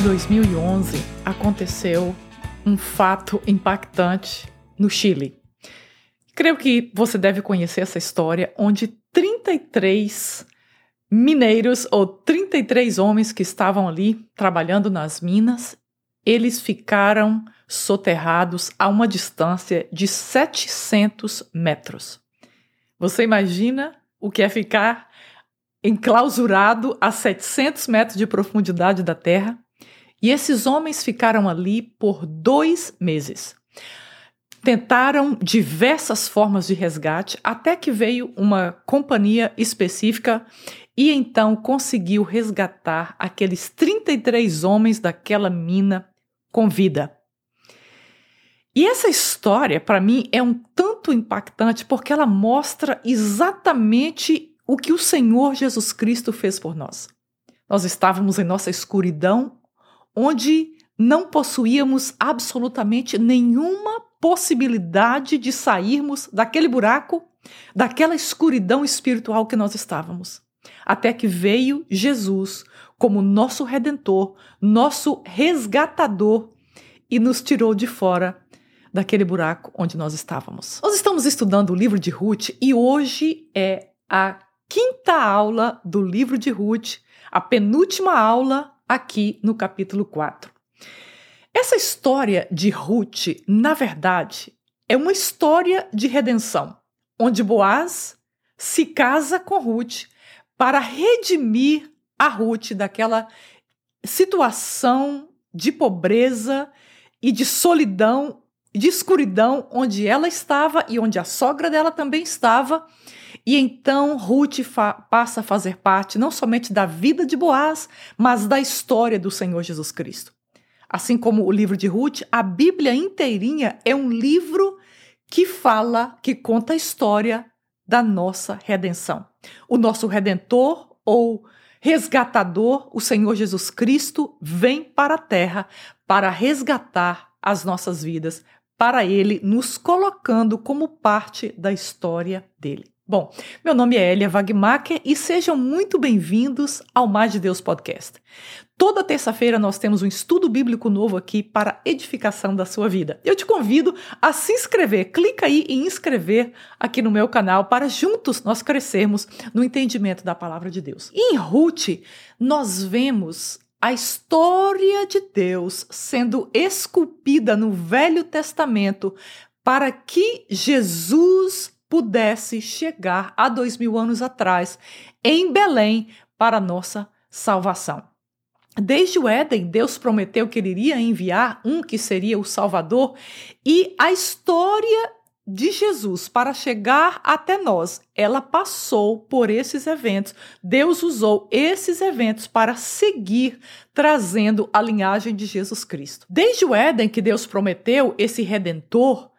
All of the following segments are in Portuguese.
de 2011 aconteceu um fato impactante no Chile. Creio que você deve conhecer essa história, onde 33 mineiros ou 33 homens que estavam ali trabalhando nas minas, eles ficaram soterrados a uma distância de 700 metros. Você imagina o que é ficar enclausurado a 700 metros de profundidade da terra? E esses homens ficaram ali por dois meses. Tentaram diversas formas de resgate até que veio uma companhia específica e então conseguiu resgatar aqueles 33 homens daquela mina com vida. E essa história, para mim, é um tanto impactante porque ela mostra exatamente o que o Senhor Jesus Cristo fez por nós. Nós estávamos em nossa escuridão, onde não possuíamos absolutamente nenhuma possibilidade de sairmos daquele buraco, daquela escuridão espiritual que nós estávamos. Até que veio Jesus como nosso redentor, nosso resgatador e nos tirou de fora daquele buraco onde nós estávamos. Nós estamos estudando o livro de Ruth e hoje é a quinta aula do livro de Ruth, a penúltima aula aqui no capítulo 4. Essa história de Ruth, na verdade, é uma história de redenção, onde Boaz se casa com Ruth para redimir a Ruth daquela situação de pobreza e de solidão, de escuridão onde ela estava e onde a sogra dela também estava. E então Ruth passa a fazer parte não somente da vida de Boaz, mas da história do Senhor Jesus Cristo. Assim como o livro de Ruth, a Bíblia inteirinha é um livro que fala, que conta a história da nossa redenção. O nosso redentor ou resgatador, o Senhor Jesus Cristo, vem para a terra para resgatar as nossas vidas, para ele nos colocando como parte da história dele. Bom, meu nome é Elia Wagmacher e sejam muito bem-vindos ao Mais de Deus Podcast. Toda terça-feira nós temos um estudo bíblico novo aqui para edificação da sua vida. Eu te convido a se inscrever. Clica aí em inscrever aqui no meu canal para juntos nós crescermos no entendimento da palavra de Deus. Em Ruth, nós vemos a história de Deus sendo esculpida no Velho Testamento para que Jesus pudesse chegar há dois mil anos atrás em Belém para nossa salvação. Desde o Éden, Deus prometeu que ele iria enviar um que seria o Salvador, e a história de Jesus para chegar até nós, ela passou por esses eventos. Deus usou esses eventos para seguir trazendo a linhagem de Jesus Cristo. Desde o Éden, que Deus prometeu esse redentor,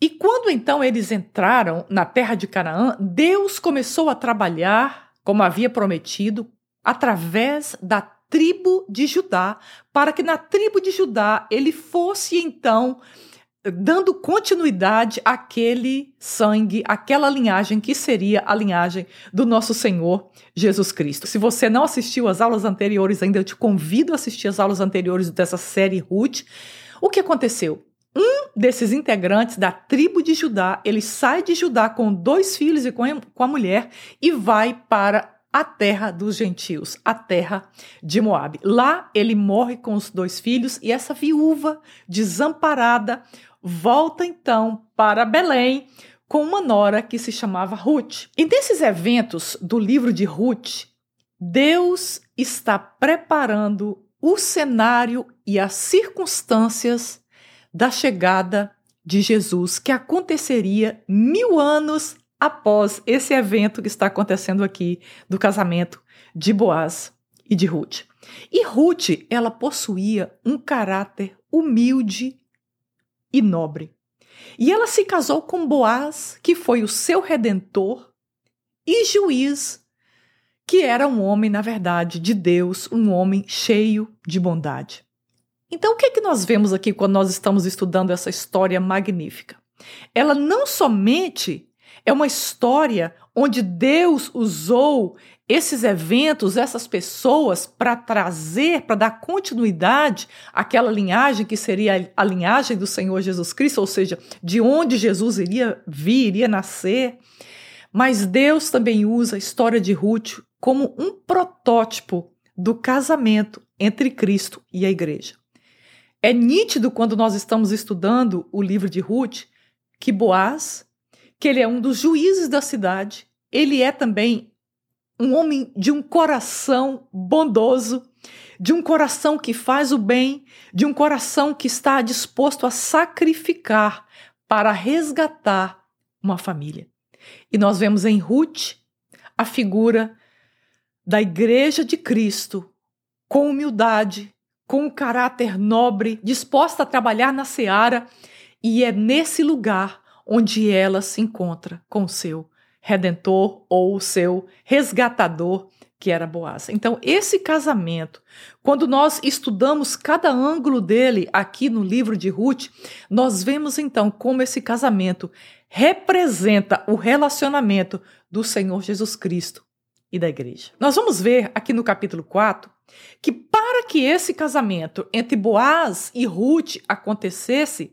e quando então eles entraram na terra de Canaã, Deus começou a trabalhar, como havia prometido, através da tribo de Judá, para que na tribo de Judá ele fosse então dando continuidade àquele sangue, àquela linhagem que seria a linhagem do nosso Senhor Jesus Cristo. Se você não assistiu às aulas anteriores ainda, eu te convido a assistir às aulas anteriores dessa série Ruth. O que aconteceu? Um desses integrantes da tribo de Judá, ele sai de Judá com dois filhos e com a mulher e vai para a terra dos gentios, a terra de Moabe. Lá ele morre com os dois filhos e essa viúva desamparada volta então para Belém com uma nora que se chamava Ruth. E desses eventos do livro de Ruth, Deus está preparando o cenário e as circunstâncias da chegada de Jesus, que aconteceria mil anos após esse evento que está acontecendo aqui do casamento de Boaz e de Ruth. E Ruth, ela possuía um caráter humilde e nobre. E ela se casou com Boaz, que foi o seu redentor e juiz, que era um homem, na verdade, de Deus, um homem cheio de bondade. Então, o que é que nós vemos aqui quando nós estamos estudando essa história magnífica? Ela não somente É uma história onde Deus usou esses eventos, essas pessoas, para trazer, para dar continuidade àquela linhagem que seria a linhagem do Senhor Jesus Cristo, ou seja, de onde Jesus iria vir, iria nascer. Mas Deus também usa a história de Ruth como um protótipo do casamento entre Cristo e a igreja. É nítido quando nós estamos estudando o livro de Ruth que Boaz, que ele é um dos juízes da cidade, ele é também um homem de um coração bondoso, de um coração que faz o bem, de um coração que está disposto a sacrificar para resgatar uma família. E nós vemos em Ruth a figura da Igreja de Cristo com humildade, com um caráter nobre, disposta a trabalhar na seara, e é nesse lugar onde ela se encontra com seu redentor ou o seu resgatador, que era Boaz. Então, esse casamento, quando nós estudamos cada ângulo dele aqui no livro de Ruth, nós vemos então como esse casamento representa o relacionamento do Senhor Jesus Cristo e da igreja. Nós vamos ver aqui no capítulo 4 que para que esse casamento entre Boaz e Ruth acontecesse,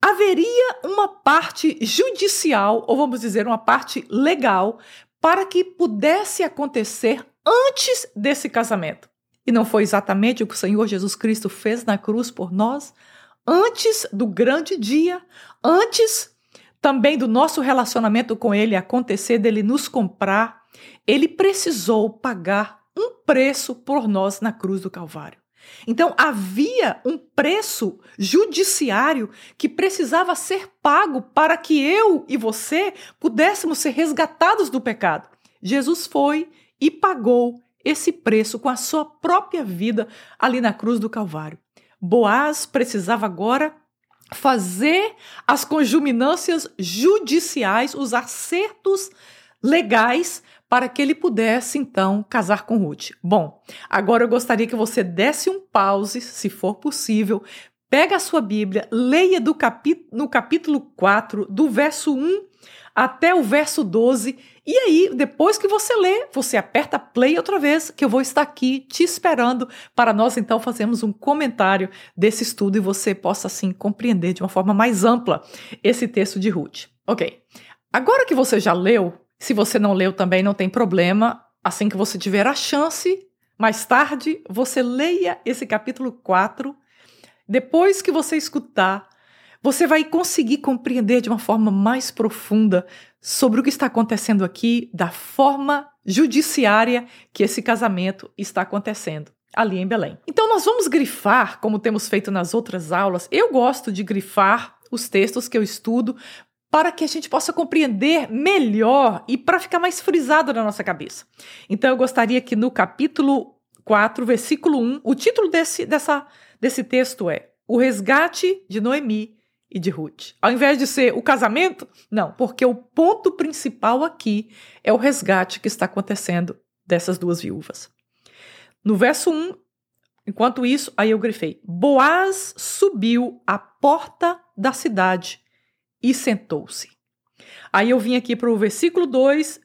haveria uma parte judicial, ou vamos dizer, uma parte legal, para que pudesse acontecer antes desse casamento. E não foi exatamente o que o Senhor Jesus Cristo fez na cruz por nós? Antes do grande dia, antes também do nosso relacionamento com Ele acontecer, dele nos comprar, Ele precisou pagar um preço por nós na cruz do Calvário. Então havia um preço judiciário que precisava ser pago para que eu e você pudéssemos ser resgatados do pecado. Jesus foi e pagou esse preço com a sua própria vida ali na cruz do Calvário. Boaz precisava agora fazer as conjuminâncias judiciais, os acertos legais para que ele pudesse então casar com Ruth. Bom, agora eu gostaria que você desse um pause, se for possível, pega a sua Bíblia, leia no capítulo 4, do verso 1 até o verso 12, e aí, depois que você lê, você aperta play outra vez, que eu vou estar aqui te esperando para nós então fazermos um comentário desse estudo e você possa assim compreender de uma forma mais ampla esse texto de Ruth. OK. Agora que você já leu se você não leu também, não tem problema. Assim que você tiver a chance, mais tarde, você leia esse capítulo 4. Depois que você escutar, você vai conseguir compreender de uma forma mais profunda sobre o que está acontecendo aqui, da forma judiciária que esse casamento está acontecendo ali em Belém. Então, nós vamos grifar, como temos feito nas outras aulas. Eu gosto de grifar os textos que eu estudo para que a gente possa compreender melhor e para ficar mais frisado na nossa cabeça. Então eu gostaria que no capítulo 4, versículo 1, o título desse, dessa, desse texto é O Resgate de Noemi e de Ruth. Ao invés de ser o casamento, não, porque o ponto principal aqui é o resgate que está acontecendo dessas duas viúvas. No verso 1, enquanto isso, aí eu grifei: Boaz subiu à porta da cidade e sentou-se. Aí eu vim aqui para o versículo 2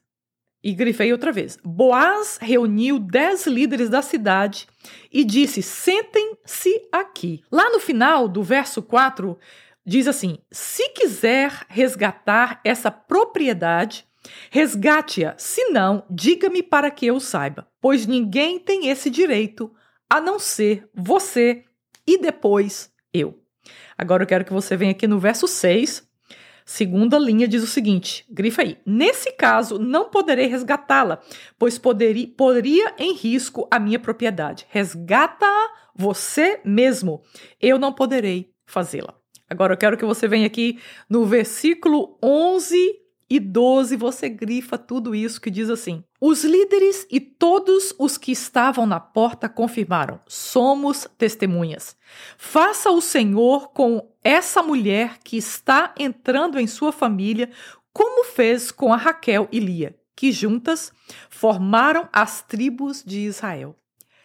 e grifei outra vez. Boaz reuniu dez líderes da cidade e disse: Sentem-se aqui. Lá no final do verso 4, diz assim: Se quiser resgatar essa propriedade, resgate-a. Se não, diga-me para que eu saiba, pois ninguém tem esse direito a não ser você e depois eu. Agora eu quero que você venha aqui no verso 6 Segunda linha diz o seguinte: grifa aí. Nesse caso, não poderei resgatá-la, pois poderia, poderia em risco a minha propriedade. Resgata você mesmo. Eu não poderei fazê-la. Agora eu quero que você venha aqui no versículo 11 e 12, você grifa tudo isso que diz assim: Os líderes e todos os que estavam na porta confirmaram: somos testemunhas. Faça o Senhor com essa mulher que está entrando em sua família, como fez com a Raquel e Lia, que juntas formaram as tribos de Israel.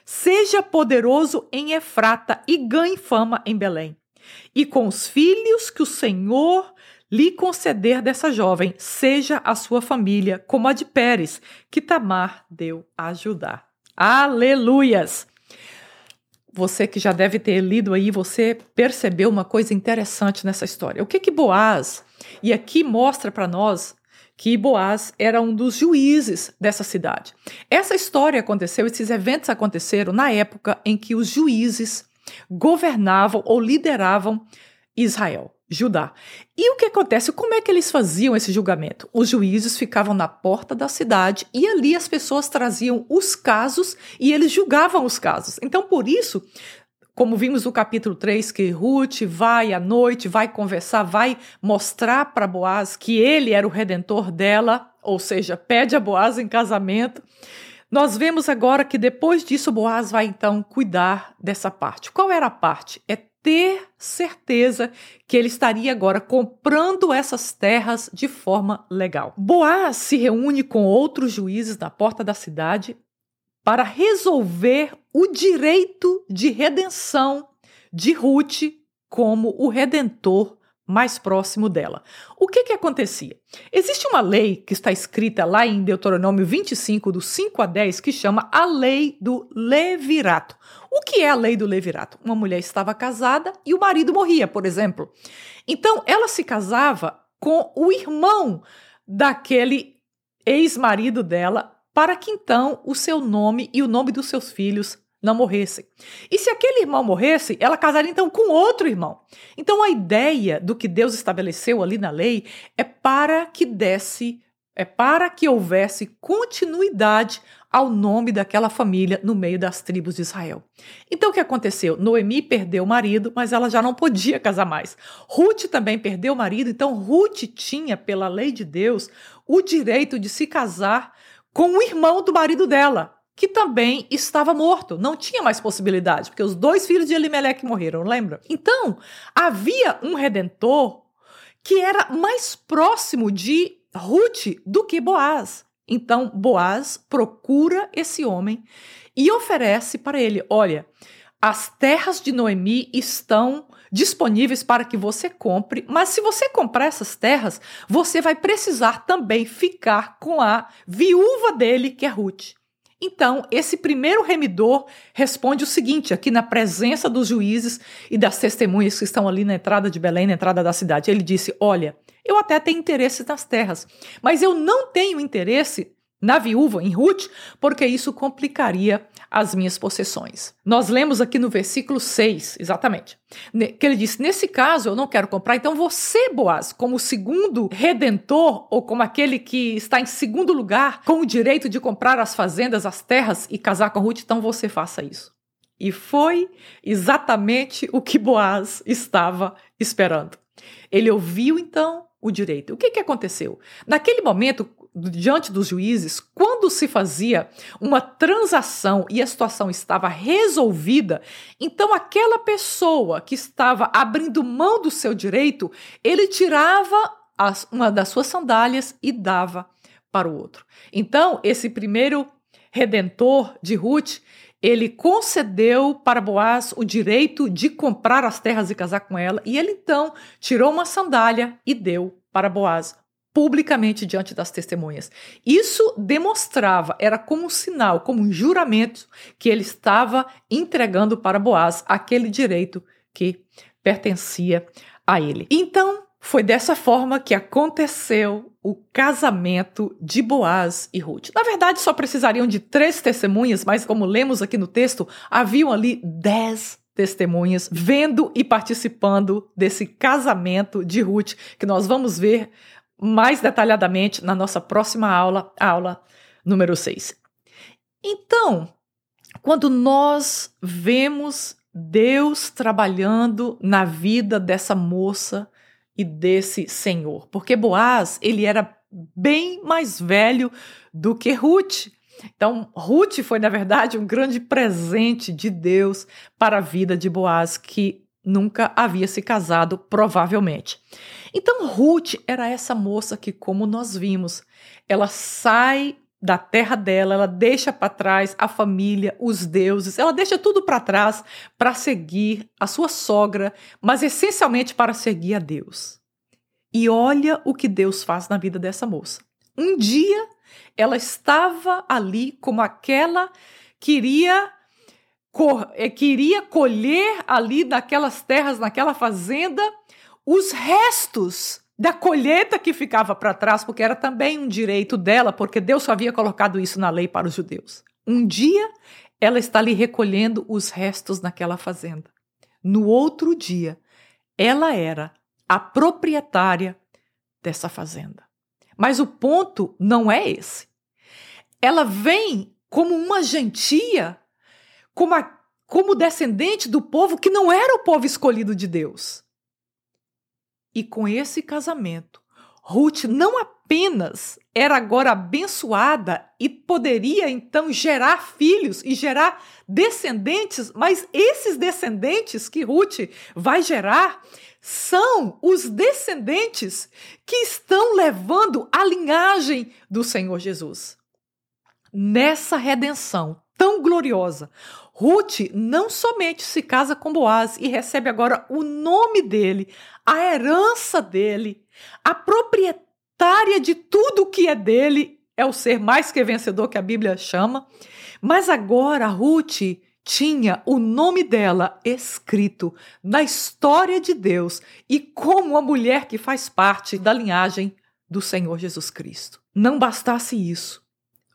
Seja poderoso em Efrata e ganhe fama em Belém. E com os filhos que o Senhor lhe conceder dessa jovem, seja a sua família como a de Pérez, que Tamar deu a ajudar. Aleluias! Você que já deve ter lido aí, você percebeu uma coisa interessante nessa história. O que que Boaz, e aqui mostra para nós que Boaz era um dos juízes dessa cidade. Essa história aconteceu, esses eventos aconteceram na época em que os juízes governavam ou lideravam Israel. Judá. E o que acontece? Como é que eles faziam esse julgamento? Os juízes ficavam na porta da cidade e ali as pessoas traziam os casos e eles julgavam os casos. Então, por isso, como vimos no capítulo 3, que Ruth vai à noite, vai conversar, vai mostrar para Boaz que ele era o redentor dela, ou seja, pede a Boaz em casamento. Nós vemos agora que depois disso Boaz vai então cuidar dessa parte. Qual era a parte? É ter certeza que ele estaria agora comprando essas terras de forma legal. Boaz se reúne com outros juízes na porta da cidade para resolver o direito de redenção de Ruth como o redentor mais próximo dela. O que que acontecia? Existe uma lei que está escrita lá em Deuteronômio 25, do 5 a 10, que chama a lei do levirato. O que é a lei do levirato? Uma mulher estava casada e o marido morria, por exemplo. Então, ela se casava com o irmão daquele ex-marido dela, para que então o seu nome e o nome dos seus filhos não morressem. E se aquele irmão morresse, ela casaria então com outro irmão. Então a ideia do que Deus estabeleceu ali na lei é para que desse, é para que houvesse continuidade ao nome daquela família no meio das tribos de Israel. Então o que aconteceu? Noemi perdeu o marido, mas ela já não podia casar mais. Ruth também perdeu o marido, então Ruth tinha, pela lei de Deus, o direito de se casar com o irmão do marido dela que também estava morto. Não tinha mais possibilidade, porque os dois filhos de Elimelec morreram, lembra? Então, havia um redentor que era mais próximo de Ruth do que Boaz. Então, Boaz procura esse homem e oferece para ele: olha, as terras de Noemi estão disponíveis para que você compre, mas se você comprar essas terras, você vai precisar também ficar com a viúva dele, que é Ruth. Então, esse primeiro remidor responde o seguinte, aqui na presença dos juízes e das testemunhas que estão ali na entrada de Belém, na entrada da cidade. Ele disse: Olha, eu até tenho interesse nas terras, mas eu não tenho interesse na viúva, em Ruth, porque isso complicaria as minhas possessões. Nós lemos aqui no versículo 6, exatamente, que ele disse: Nesse caso eu não quero comprar, então você, Boaz, como segundo redentor, ou como aquele que está em segundo lugar, com o direito de comprar as fazendas, as terras e casar com Ruth, então você faça isso. E foi exatamente o que Boaz estava esperando. Ele ouviu então o direito. O que, que aconteceu? Naquele momento, diante dos juízes, quando se fazia uma transação e a situação estava resolvida, então aquela pessoa que estava abrindo mão do seu direito, ele tirava as, uma das suas sandálias e dava para o outro. Então, esse primeiro redentor de Ruth, ele concedeu para Boaz o direito de comprar as terras e casar com ela, e ele então tirou uma sandália e deu para Boaz publicamente diante das testemunhas. Isso demonstrava, era como um sinal, como um juramento que ele estava entregando para Boaz aquele direito que pertencia a ele. Então, foi dessa forma que aconteceu o casamento de Boaz e Ruth. Na verdade, só precisariam de três testemunhas, mas como lemos aqui no texto, haviam ali dez testemunhas vendo e participando desse casamento de Ruth, que nós vamos ver mais detalhadamente na nossa próxima aula, aula número 6. Então, quando nós vemos Deus trabalhando na vida dessa moça e desse senhor, porque Boaz, ele era bem mais velho do que Ruth. Então, Ruth foi, na verdade, um grande presente de Deus para a vida de Boaz, que nunca havia se casado, provavelmente. Então, Ruth era essa moça que, como nós vimos, ela sai da terra dela, ela deixa para trás a família, os deuses, ela deixa tudo para trás para seguir a sua sogra, mas essencialmente para seguir a Deus. E olha o que Deus faz na vida dessa moça. Um dia ela estava ali como aquela que iria, eh, queria colher ali daquelas terras, naquela fazenda, os restos da colheita que ficava para trás, porque era também um direito dela, porque Deus havia colocado isso na lei para os judeus. Um dia ela está ali recolhendo os restos naquela fazenda. No outro dia, ela era a proprietária dessa fazenda. Mas o ponto não é esse. Ela vem como uma gentia, como, a, como descendente do povo que não era o povo escolhido de Deus. E com esse casamento, Ruth não apenas era agora abençoada e poderia então gerar filhos e gerar descendentes, mas esses descendentes que Ruth vai gerar são os descendentes que estão levando a linhagem do Senhor Jesus. Nessa redenção tão gloriosa, Ruth não somente se casa com Boaz e recebe agora o nome dele, a herança dele, a proprietária de tudo que é dele, é o ser mais que vencedor que a Bíblia chama, mas agora Ruth tinha o nome dela escrito na história de Deus e como uma mulher que faz parte da linhagem do Senhor Jesus Cristo. Não bastasse isso.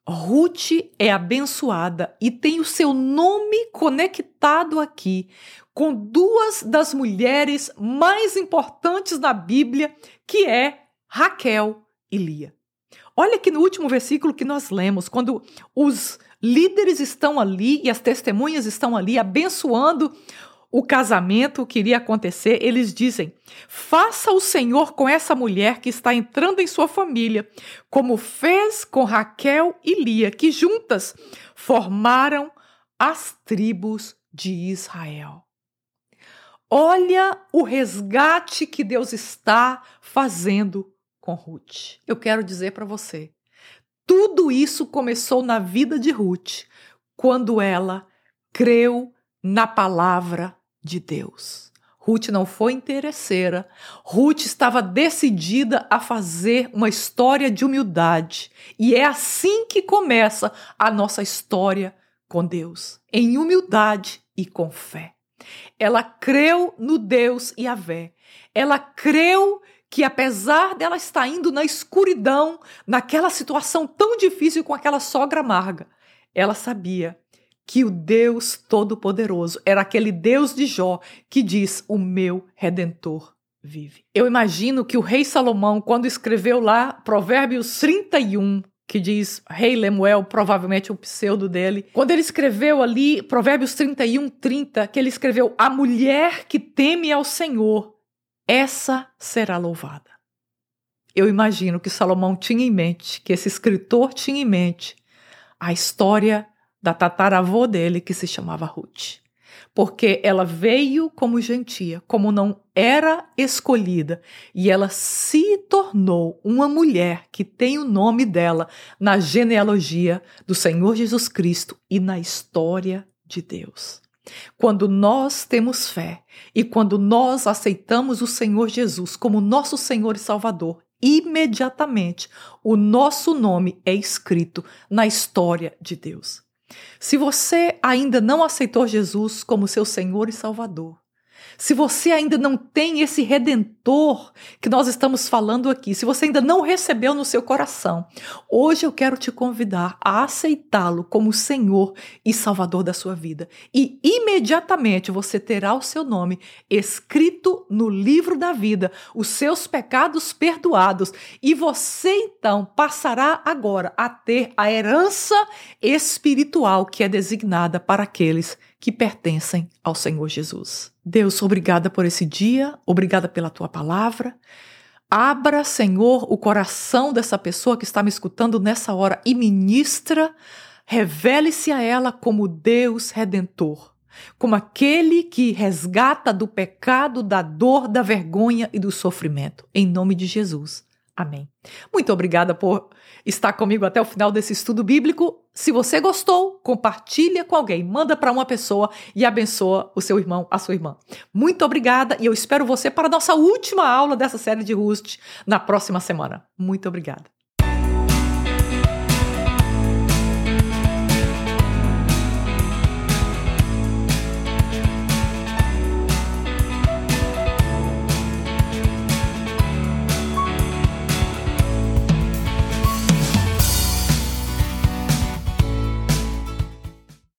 Ruth é abençoada e tem o seu nome conectado aqui com duas das mulheres mais importantes da Bíblia, que é Raquel e Lia. Olha que no último versículo que nós lemos, quando os líderes estão ali e as testemunhas estão ali abençoando o casamento que iria acontecer, eles dizem: faça o Senhor com essa mulher que está entrando em sua família, como fez com Raquel e Lia, que juntas formaram as tribos de Israel. Olha o resgate que Deus está fazendo com Ruth. Eu quero dizer para você, tudo isso começou na vida de Ruth, quando ela creu na palavra de Deus. Ruth não foi interesseira. Ruth estava decidida a fazer uma história de humildade. E é assim que começa a nossa história com Deus, em humildade e com fé. Ela creu no Deus e a Vé. Ela creu que apesar dela estar indo na escuridão, naquela situação tão difícil com aquela sogra amarga, ela sabia que o Deus Todo-Poderoso era aquele Deus de Jó que diz: O meu redentor vive. Eu imagino que o rei Salomão, quando escreveu lá Provérbios 31, que diz Rei Lemuel, provavelmente o pseudo dele. Quando ele escreveu ali, Provérbios 31, 30, que ele escreveu: A mulher que teme ao Senhor essa será louvada. Eu imagino que Salomão tinha em mente, que esse escritor tinha em mente, a história da tataravô dele que se chamava Ruth. Porque ela veio como gentia, como não era escolhida, e ela se tornou uma mulher que tem o nome dela na genealogia do Senhor Jesus Cristo e na história de Deus. Quando nós temos fé e quando nós aceitamos o Senhor Jesus como nosso Senhor e Salvador, imediatamente o nosso nome é escrito na história de Deus. Se você ainda não aceitou Jesus como seu Senhor e Salvador, se você ainda não tem esse redentor que nós estamos falando aqui, se você ainda não recebeu no seu coração, hoje eu quero te convidar a aceitá-lo como Senhor e Salvador da sua vida. E imediatamente você terá o seu nome escrito no livro da vida, os seus pecados perdoados, e você então passará agora a ter a herança espiritual que é designada para aqueles que pertencem ao Senhor Jesus. Deus, obrigada por esse dia, obrigada pela tua palavra. Abra, Senhor, o coração dessa pessoa que está me escutando nessa hora e ministra, revele-se a ela como Deus redentor, como aquele que resgata do pecado, da dor, da vergonha e do sofrimento. Em nome de Jesus. Amém. Muito obrigada por estar comigo até o final desse estudo bíblico. Se você gostou, compartilha com alguém, manda para uma pessoa e abençoa o seu irmão, a sua irmã. Muito obrigada e eu espero você para a nossa última aula dessa série de Rust na próxima semana. Muito obrigada.